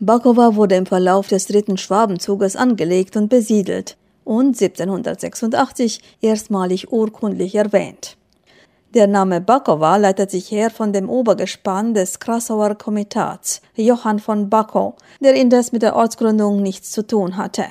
Bakowa wurde im Verlauf des dritten Schwabenzuges angelegt und besiedelt und 1786 erstmalig urkundlich erwähnt. Der Name Bakowa leitet sich her von dem Obergespann des Krasauer Komitats, Johann von Bakow, der indes mit der Ortsgründung nichts zu tun hatte.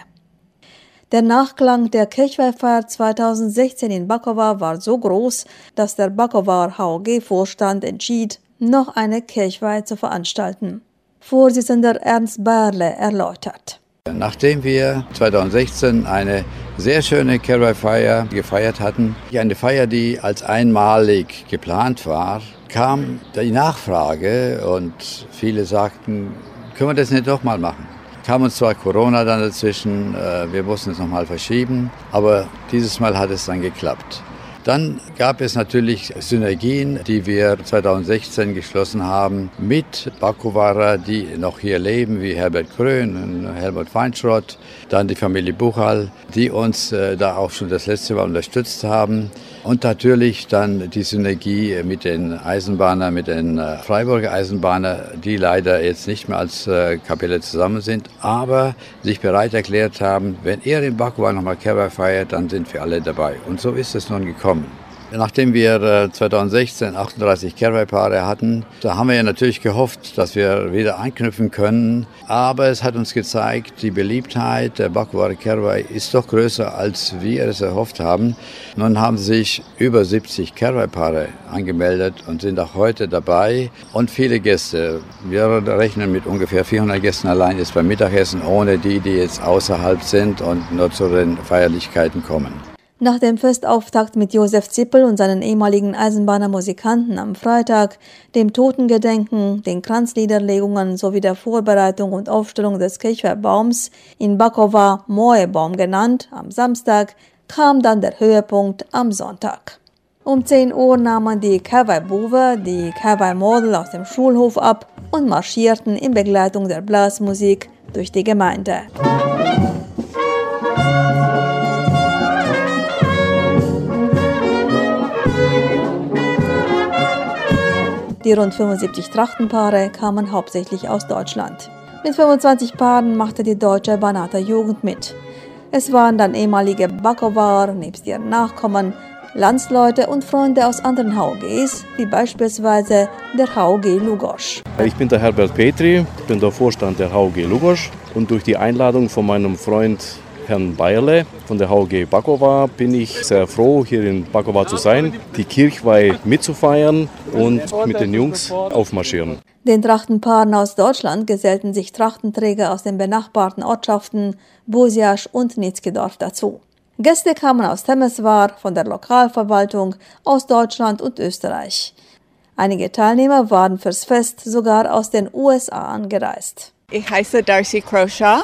Der Nachklang der Kirchweihfahrt 2016 in Bakowa war so groß, dass der Bakower HOG-Vorstand entschied, noch eine Kirchweih zu veranstalten. Vorsitzender Ernst Bayerle erläutert. Nachdem wir 2016 eine sehr schöne Kirchweihfeier gefeiert hatten, eine Feier, die als einmalig geplant war, kam die Nachfrage und viele sagten, können wir das nicht doch mal machen? kam uns zwar Corona dann dazwischen, äh, wir mussten es nochmal verschieben, aber dieses Mal hat es dann geklappt. Dann gab es natürlich Synergien, die wir 2016 geschlossen haben mit Bakuwara, die noch hier leben, wie Herbert Krön und Helmut Feinschrott, dann die Familie Buchal, die uns äh, da auch schon das letzte Mal unterstützt haben. Und natürlich dann die Synergie mit den Eisenbahnern, mit den äh, Freiburger Eisenbahnern, die leider jetzt nicht mehr als äh, Kapelle zusammen sind, aber sich bereit erklärt haben, wenn er in Bakuwa nochmal Kerber feiert, dann sind wir alle dabei. Und so ist es nun gekommen. Nachdem wir 2016 38 Kerwei-Paare hatten, da haben wir ja natürlich gehofft, dass wir wieder anknüpfen können. Aber es hat uns gezeigt, die Beliebtheit der Bakware Kerwei ist doch größer, als wir es erhofft haben. Nun haben sich über 70 Kerwei-Paare angemeldet und sind auch heute dabei und viele Gäste. Wir rechnen mit ungefähr 400 Gästen allein jetzt beim Mittagessen, ohne die, die jetzt außerhalb sind und nur zu den Feierlichkeiten kommen. Nach dem Festauftakt mit Josef Zippel und seinen ehemaligen Eisenbahnermusikanten am Freitag, dem Totengedenken, den Kranzniederlegungen sowie der Vorbereitung und Aufstellung des Kirchweihbaums in Bakowa Moebaum genannt, am Samstag, kam dann der Höhepunkt am Sonntag. Um 10 Uhr nahmen die Kawai-Buwe die Kawai-Model aus dem Schulhof ab und marschierten in Begleitung der Blasmusik durch die Gemeinde. Die rund 75 Trachtenpaare kamen hauptsächlich aus Deutschland. Mit 25 Paaren machte die deutsche Banata Jugend mit. Es waren dann ehemalige Bakowar, nebst ihren Nachkommen, Landsleute und Freunde aus anderen HOGs, wie beispielsweise der HOG Lugosch. Ich bin der Herbert Petri, bin der Vorstand der HOG Lugosch und durch die Einladung von meinem Freund Herrn Bayerle von der HOG Bakova bin ich sehr froh, hier in Bakova zu sein, die Kirchweih mitzufeiern und mit den Jungs aufmarschieren. Den Trachtenpaaren aus Deutschland gesellten sich Trachtenträger aus den benachbarten Ortschaften Busiasch und Nitzkedorf dazu. Gäste kamen aus Temeswar, von der Lokalverwaltung, aus Deutschland und Österreich. Einige Teilnehmer waren fürs Fest sogar aus den USA angereist. Ich heiße Darcy Croshaw.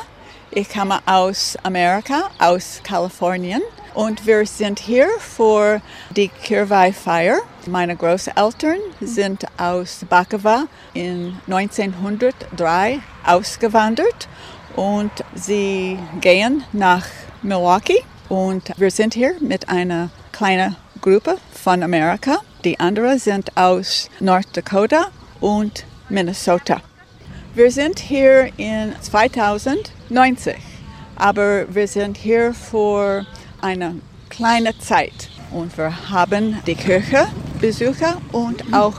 Ich komme aus Amerika, aus Kalifornien. Und wir sind hier für die Kirwei-Feier. Meine Großeltern sind aus Bakava in 1903 ausgewandert und sie gehen nach Milwaukee. Und wir sind hier mit einer kleinen Gruppe von Amerika. Die anderen sind aus North Dakota und Minnesota. Wir sind hier in 2090, aber wir sind hier für eine kleine Zeit und wir haben die Kirche besucht und auch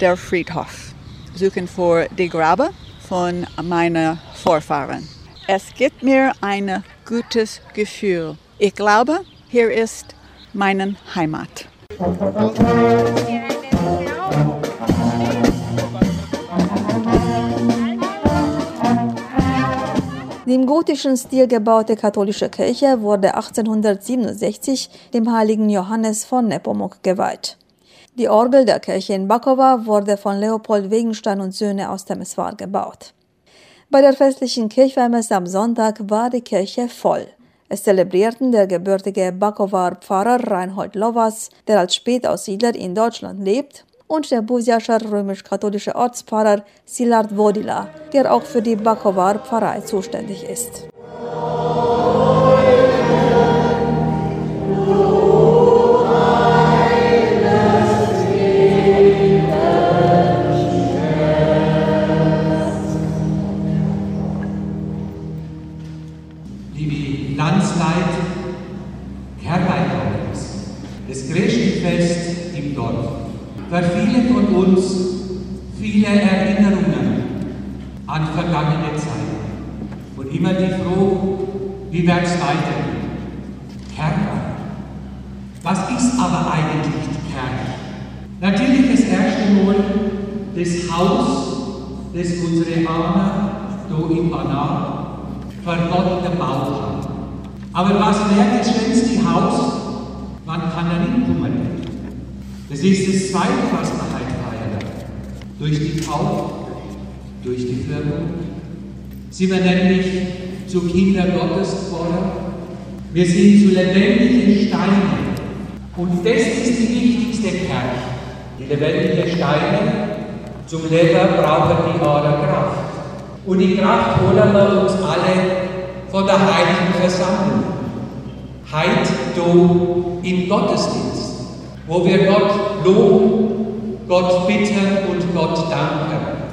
der Friedhof. Suchen für die Grabe von meinen Vorfahren. Es gibt mir ein gutes Gefühl. Ich glaube, hier ist meine Heimat. Die im gotischen Stil gebaute katholische Kirche wurde 1867 dem heiligen Johannes von Nepomuk geweiht. Die Orgel der Kirche in Bakowa wurde von Leopold Wegenstein und Söhne aus Temeswar gebaut. Bei der festlichen Kirchweihmesse am Sonntag war die Kirche voll. Es zelebrierten der gebürtige Bakowar Pfarrer Reinhold Lowas, der als Spätaussiedler in Deutschland lebt, und der Busiascher römisch-katholische Ortspfarrer Silard Vodila, der auch für die Bakowar Pfarrei zuständig ist. Uns viele Erinnerungen an vergangene Zeiten. Und immer die Frage, wie wird es weitergehen? Kerweit. Was ist aber eigentlich Kerk? Natürlich das erste Mal das Haus, das unsere Ahnen hier in Banal für Gott gebaut haben. Aber was wäre das schönste Haus? Man kann da hinkommen. Das ist das zweite, was feiern. Durch die Taufe, durch die Firmung. Sind wir nämlich zu Kinder Gottes geworden. Wir sind zu lebendigen Steinen. Und das ist die wichtigste Kerche. Die lebendigen Steine. Zum Leben brauchen die wahre Kraft. Und die Kraft holen wir uns alle von der Heiligen Versammlung. Heit du im Gottesdienst, wo wir Gott loben, Gott bitten und Gott danken.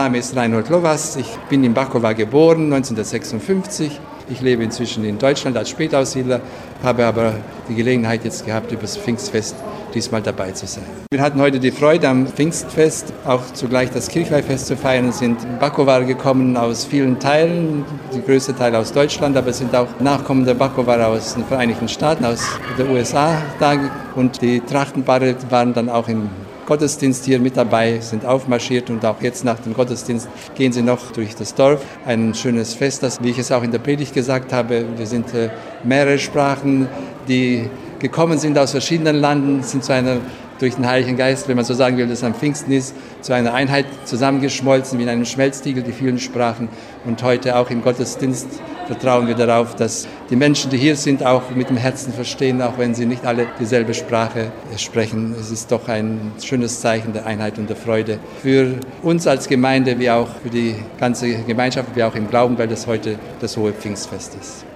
Name ist Reinhold Lowas. Ich bin in Bakowa geboren, 1956. Ich lebe inzwischen in Deutschland als Spätaussiedler, habe aber die Gelegenheit jetzt gehabt, über das Pfingstfest diesmal dabei zu sein. Wir hatten heute die Freude am Pfingstfest, auch zugleich das Kirchweihfest zu feiern. Sind Bakowar gekommen aus vielen Teilen, die größte Teil aus Deutschland, aber es sind auch Nachkommen der Bakowar aus den Vereinigten Staaten, aus den USA da. Und die Trachtenpaare waren dann auch in Gottesdienst hier mit dabei, sind aufmarschiert und auch jetzt nach dem Gottesdienst gehen sie noch durch das Dorf. Ein schönes Fest, das, wie ich es auch in der Predigt gesagt habe, wir sind äh, mehrere Sprachen, die gekommen sind aus verschiedenen Landen, sind zu einer durch den Heiligen Geist, wenn man so sagen will, das am Pfingsten ist, zu einer Einheit zusammengeschmolzen, wie in einem Schmelztiegel, die vielen Sprachen. Und heute auch im Gottesdienst vertrauen wir darauf, dass die Menschen, die hier sind, auch mit dem Herzen verstehen, auch wenn sie nicht alle dieselbe Sprache sprechen. Es ist doch ein schönes Zeichen der Einheit und der Freude für uns als Gemeinde, wie auch für die ganze Gemeinschaft, wie auch im Glauben, weil das heute das hohe Pfingstfest ist.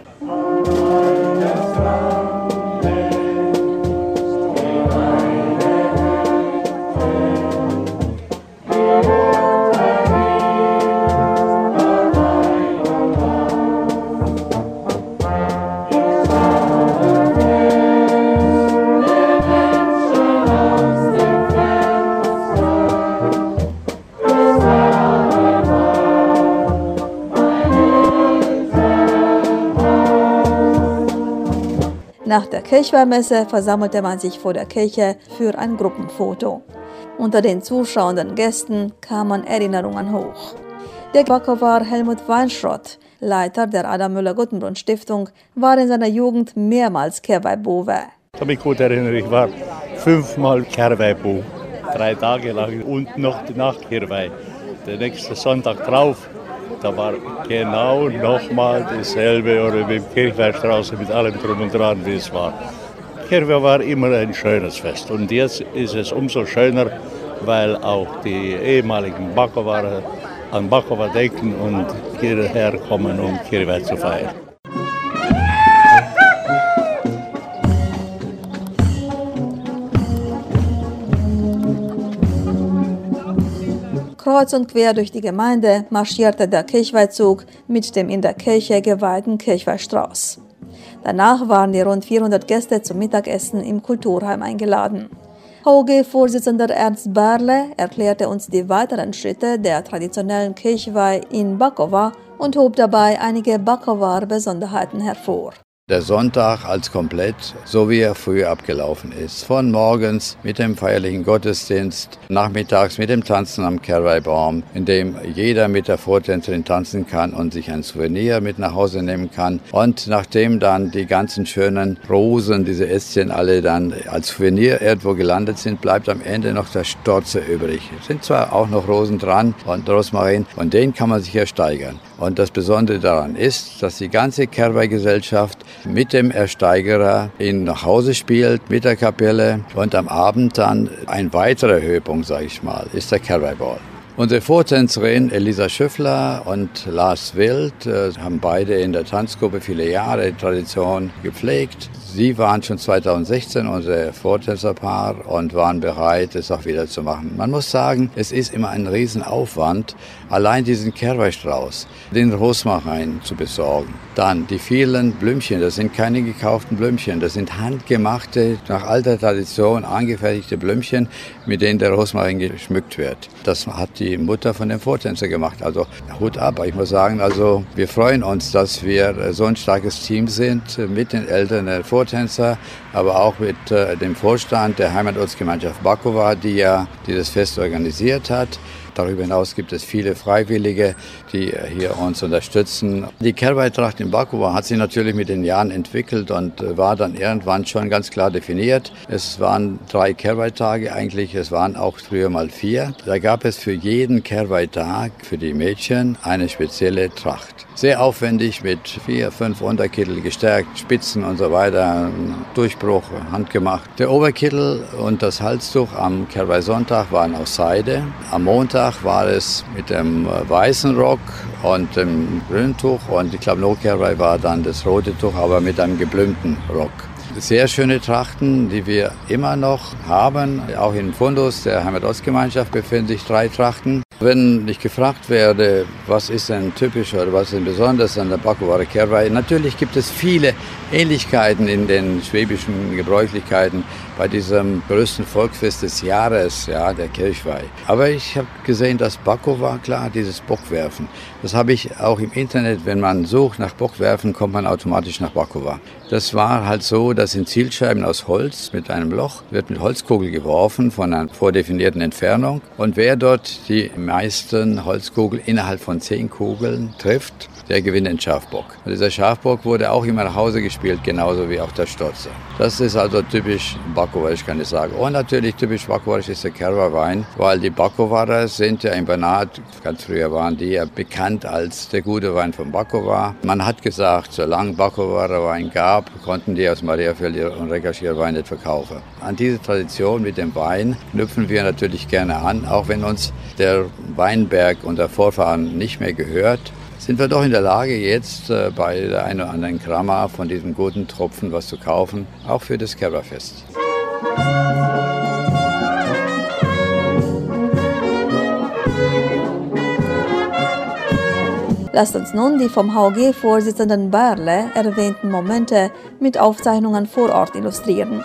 Kirchweihmesse versammelte man sich vor der Kirche für ein Gruppenfoto. Unter den zuschauenden Gästen kamen Erinnerungen hoch. Der Backer war Helmut Weinschrott, Leiter der Adam Müller-Guttenbrunn Stiftung, war in seiner Jugend mehrmals Kehrweihbowe. Ich kann mich gut erinnern, ich war fünfmal Kehrweihbo, drei Tage lang und noch nach Kehrweih. Der nächste Sonntag drauf da war genau nochmal dasselbe oder mit Kirchweihstraße mit allem drum und dran, wie es war. Kirchweih war immer ein schönes Fest und jetzt ist es umso schöner, weil auch die ehemaligen Bakowarer an Bakowa denken und hierher kommen, um Kirchweih zu feiern. Kreuz und quer durch die Gemeinde marschierte der Kirchweihzug mit dem in der Kirche geweihten Kirchweihstrauß. Danach waren die rund 400 Gäste zum Mittagessen im Kulturheim eingeladen. HOG-Vorsitzender Ernst Barle erklärte uns die weiteren Schritte der traditionellen Kirchweih in Bakowa und hob dabei einige Bakovar-Besonderheiten hervor. Der Sonntag als komplett, so wie er früher abgelaufen ist. Von morgens mit dem feierlichen Gottesdienst, nachmittags mit dem Tanzen am Kerweibaum, in dem jeder mit der Vortänzerin tanzen kann und sich ein Souvenir mit nach Hause nehmen kann. Und nachdem dann die ganzen schönen Rosen, diese Ästchen alle dann als Souvenir irgendwo gelandet sind, bleibt am Ende noch der Storze übrig. Es sind zwar auch noch Rosen dran und Rosmarin und den kann man sich ersteigern. Und das Besondere daran ist, dass die ganze Kerber-Gesellschaft mit dem Ersteigerer ihn nach Hause spielt, mit der Kapelle. Und am Abend dann ein weiterer Höhepunkt, sage ich mal, ist der Kerber Ball. Unsere Vortänzerin Elisa Schüffler und Lars Wild äh, haben beide in der Tanzgruppe viele Jahre Tradition gepflegt. Sie waren schon 2016 unser Vortänzerpaar und waren bereit, es auch wieder zu machen. Man muss sagen, es ist immer ein Riesenaufwand, allein diesen Kerberstrauß, den Rosmarin zu besorgen. Dann die vielen Blümchen, das sind keine gekauften Blümchen, das sind handgemachte, nach alter Tradition angefertigte Blümchen, mit denen der Rosmarin geschmückt wird. Das hat die Mutter von dem Vortänzer gemacht. Also Hut ab. Ich muss sagen, also wir freuen uns, dass wir so ein starkes Team sind mit den Eltern der Vortänzer Vortänzer, aber auch mit äh, dem Vorstand der Heimatortsgemeinschaft Bakova, die ja dieses Fest organisiert hat. Darüber hinaus gibt es viele Freiwillige, die hier uns unterstützen. Die Kehrweihtracht in Bakova hat sich natürlich mit den Jahren entwickelt und war dann irgendwann schon ganz klar definiert. Es waren drei Kehrweihtage eigentlich, es waren auch früher mal vier. Da gab es für jeden Kehrweihtag für die Mädchen eine spezielle Tracht. Sehr aufwendig mit vier, fünf Unterkittel gestärkt, Spitzen und so weiter, Durchbruch, handgemacht. Der Oberkittel und das Halstuch am Kehrweihsonntag waren aus Seide. Am Montag war es mit dem weißen Rock und dem grünen Tuch und ich glaube, Nokia war dann das rote Tuch, aber mit einem geblümten Rock. Sehr schöne Trachten, die wir immer noch haben. Auch in Fundus der Heimatostgemeinschaft befinden sich drei Trachten. Wenn ich gefragt werde, was ist denn typisch oder was ist denn besonders an der Bakuware Kerwei, natürlich gibt es viele Ähnlichkeiten in den schwäbischen Gebräuchlichkeiten bei diesem größten Volksfest des Jahres, ja, der Kirchweih. Aber ich habe gesehen, dass Bakowa, klar, dieses Bockwerfen. Das habe ich auch im Internet, wenn man sucht nach Bockwerfen, kommt man automatisch nach Bakowa. Das war halt so, dass in Zielscheiben aus Holz mit einem Loch wird mit Holzkugel geworfen von einer vordefinierten Entfernung und wer dort die meisten Holzkugeln innerhalb von zehn Kugeln trifft, der gewinnt den Schafbock. Und dieser Schafbock wurde auch immer nach Hause gespielt, genauso wie auch der Stotzer. Das ist also typisch Bakovarisch, kann ich sagen. Und natürlich typisch Bakovarisch ist der Kerwa-Wein, weil die Bakowarer sind ja in Bernat, ganz früher waren die ja bekannt als der gute Wein von Bakova. Man hat gesagt, solange Bakowarer Wein gab, konnten die aus Mariafeld und Regaschir Wein nicht verkaufen. An diese Tradition mit dem Wein knüpfen wir natürlich gerne an, auch wenn uns der Weinberg unserer Vorfahren nicht mehr gehört sind wir doch in der Lage, jetzt äh, bei der einen oder anderen Krammer von diesem guten Tropfen was zu kaufen, auch für das Kerberfest. Lasst uns nun die vom HG-Vorsitzenden Berle erwähnten Momente mit Aufzeichnungen vor Ort illustrieren.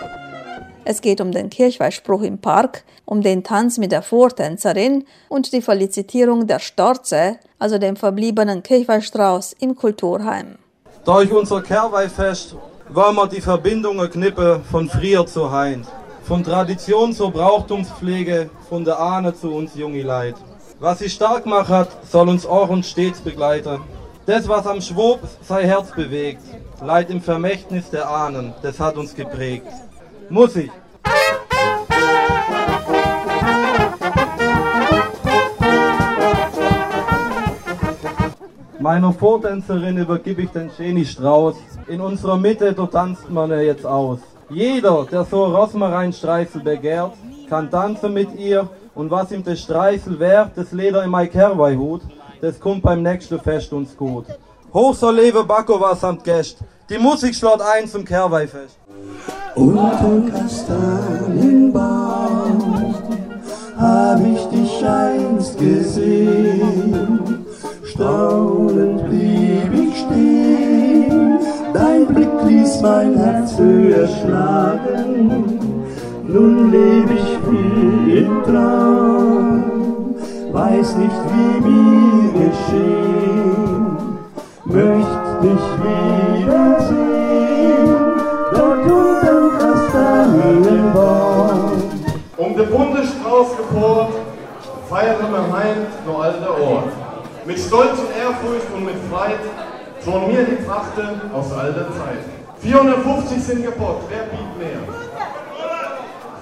Es geht um den Kirchweihspruch im Park, um den Tanz mit der Vortänzerin und die Felicitierung der Storze, also dem verbliebenen Kirchweihstrauß im Kulturheim. Durch unser Kehrweihfest wollen wir die Verbindungen knippe von früher zu heint, von Tradition zur Brauchtumspflege, von der Ahne zu uns junge Leid. Was sie stark macht, soll uns auch und stets begleiten. Das, was am Schwob sein Herz bewegt, leid im Vermächtnis der Ahnen, das hat uns geprägt. Muss ich. Meiner Vortänzerin übergebe ich den Scheni Strauß. In unserer Mitte, da tanzt man er jetzt aus. Jeder, der so Rosmarin-Streichel begehrt, kann tanzen mit ihr und was ihm das Streichel wert, das Leder in mein Kerweihhut, das kommt beim nächsten Fest uns gut. Hoch soll lebe Bakova samt Gäst, die Musik schlägt ein zum Kerweihfest. Unterm Kastanienbaum hab ich dich einst gesehen. Staunend blieb ich stehen, dein Blick ließ mein Herz höher schlagen. Nun leb ich wie im Traum, weiß nicht wie mir geschehen, möcht dich wiedersehen, Gefort, feiern wir heim nur alter Ort. Mit Stolz und Ehrfurcht und mit Freit schon mir die Trachten aus alter Zeit. 450 sind gepott, wer bietet mehr?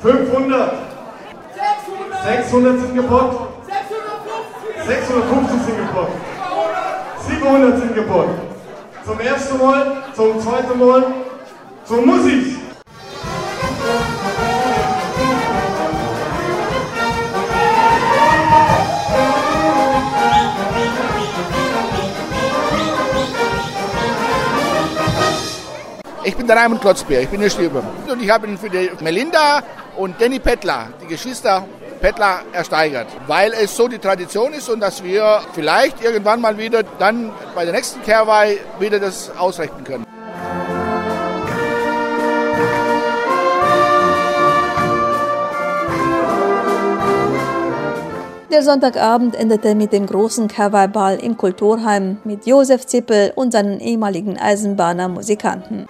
500. 600 sind gepott. 650 sind gepott. 700. 700 Geburt. Zum ersten Mal, zum zweiten Mal, zum Musik. Bin der Raimund Klotzbier, ich bin Stüber. Und ich habe ihn für die Melinda und Danny Pettler, die Geschwister Pettler, ersteigert. Weil es so die Tradition ist und dass wir vielleicht irgendwann mal wieder dann bei der nächsten Kehrweih wieder das ausrechnen können. Der Sonntagabend endete mit dem großen Karweiball im Kulturheim mit Josef Zippel und seinen ehemaligen Eisenbahner Musikanten.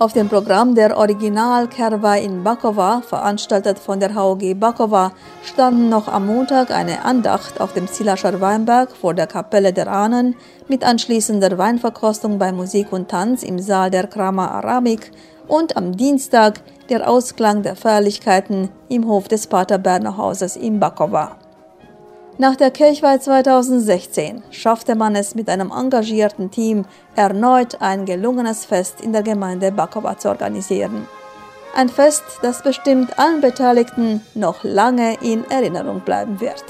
Auf dem Programm der Original Kerwa in Bakova, veranstaltet von der HOG Bakova, standen noch am Montag eine Andacht auf dem Zilascher Weinberg vor der Kapelle der Ahnen mit anschließender Weinverkostung bei Musik und Tanz im Saal der Kramer Aramik und am Dienstag der Ausklang der Feierlichkeiten im Hof des Pater Berner Hauses in Bakova. Nach der Kirchweih 2016 schaffte man es mit einem engagierten Team erneut ein gelungenes Fest in der Gemeinde Bakova zu organisieren. Ein Fest, das bestimmt allen Beteiligten noch lange in Erinnerung bleiben wird.